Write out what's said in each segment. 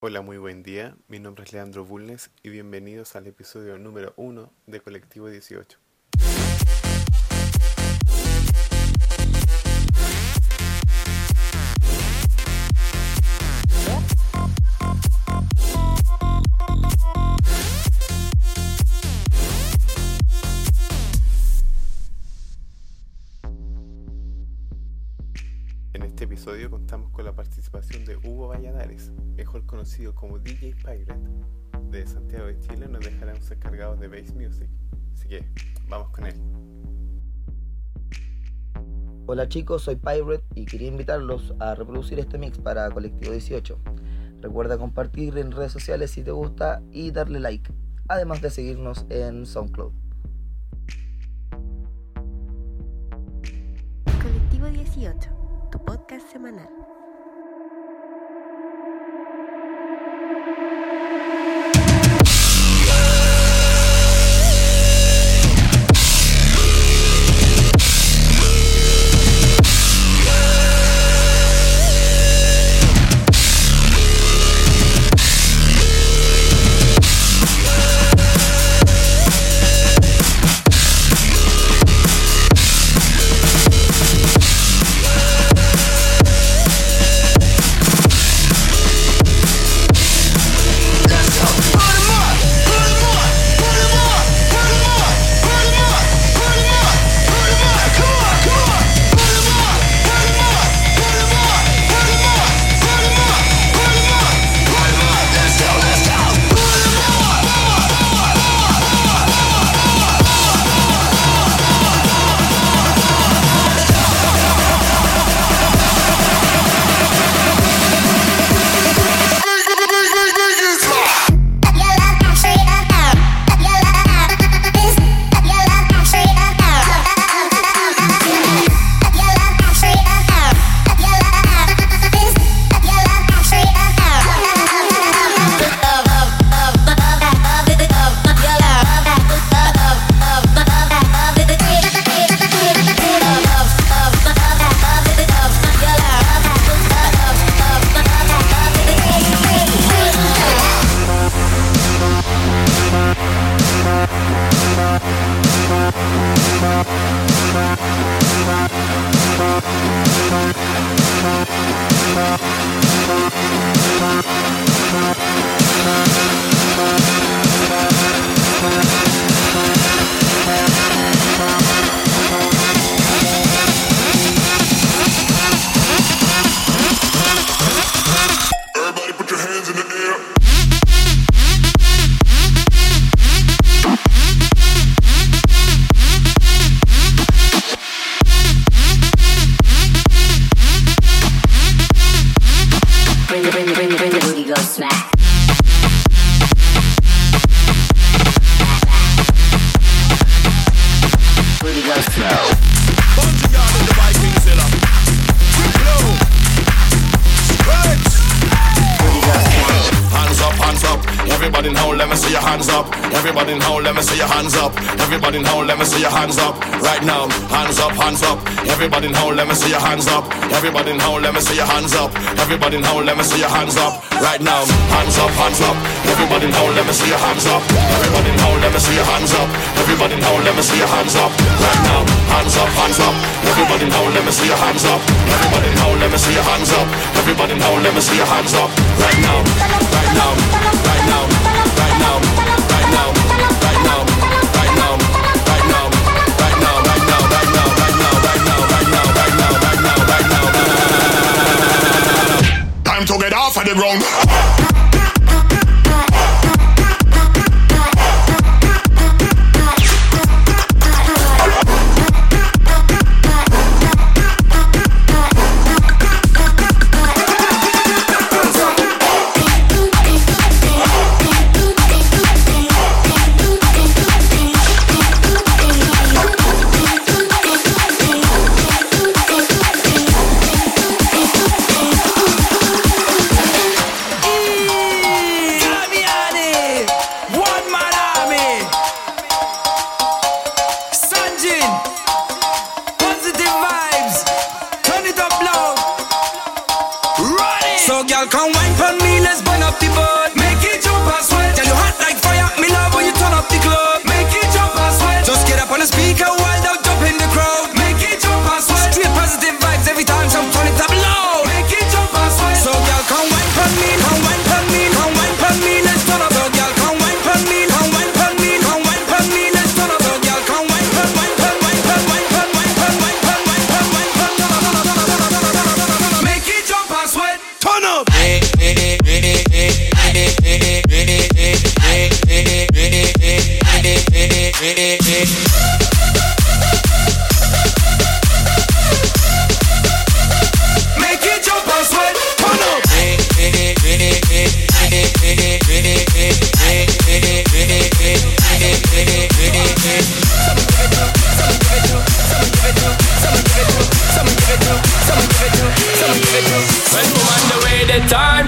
Hola, muy buen día. Mi nombre es Leandro Bulnes y bienvenidos al episodio número 1 de Colectivo 18. Mejor conocido como DJ Pirate, de Santiago de Chile, nos dejará un encargado de Bass Music. Así que, vamos con él. Hola chicos, soy Pirate y quería invitarlos a reproducir este mix para Colectivo 18. Recuerda compartir en redes sociales si te gusta y darle like, además de seguirnos en SoundCloud. Colectivo 18, tu podcast semanal. Hands up. Everybody now, let me see your hands up. Everybody now, let me see your hands up. Right now, hands up, hands up. Everybody now, let me see your hands up. Everybody now, let me see your hands up. Everybody now, let me see your hands up. Right now, hands up, hands up. Everybody now, let me see your hands up. Everybody now, let me see your hands up. Everybody now, let me see your hands up. Right now, hands up, hands up. Everybody now, let me see your hands up. Everybody now, let me see your hands up. Everybody now, let me see your hands up. Right now, right now, get off of the ground.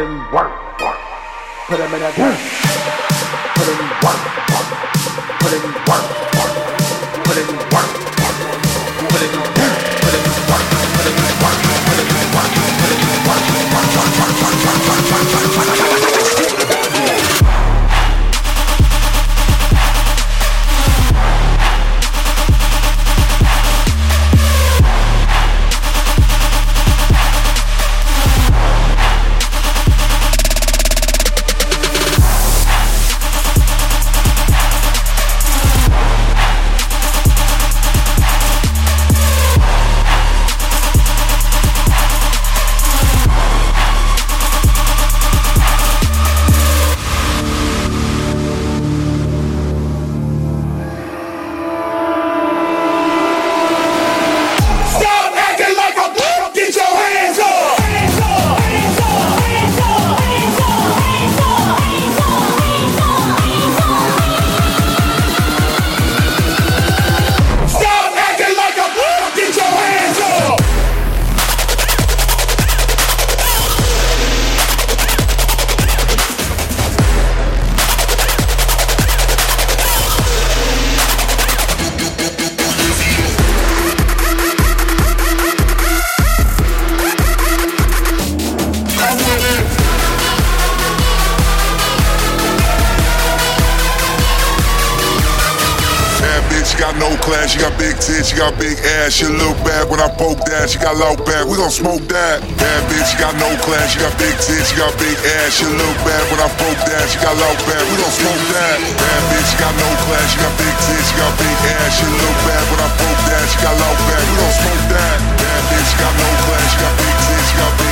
Put in work, work. Put him in a dirt. Put in work, she got big tits, she got big ass. She look bad when I poke that, she got low back, we gon' smoke that. Bad bitch, she got no class, she got big tits, she got big ass. She look bad when I poke that, she got low back, we gon' smoke that. Bad bitch, she got no class, she got big tits, she got big ass. She look bad when I poke that, she got low back, we gon' smoke that. Bad bitch, she got no class, she got big tits, she got big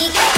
Yeah.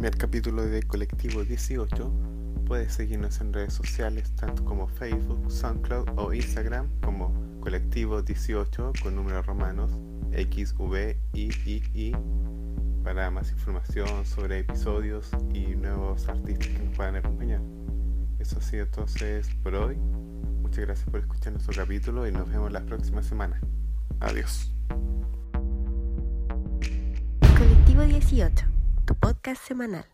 Primer capítulo de Colectivo 18. Puedes seguirnos en redes sociales tanto como Facebook, SoundCloud o Instagram como Colectivo 18 con números romanos XVIII para más información sobre episodios y nuevos artistas que nos puedan acompañar. Eso ha sido entonces por hoy. Muchas gracias por escuchar nuestro capítulo y nos vemos la próxima semana. Adiós. Colectivo 18, podcast semanal.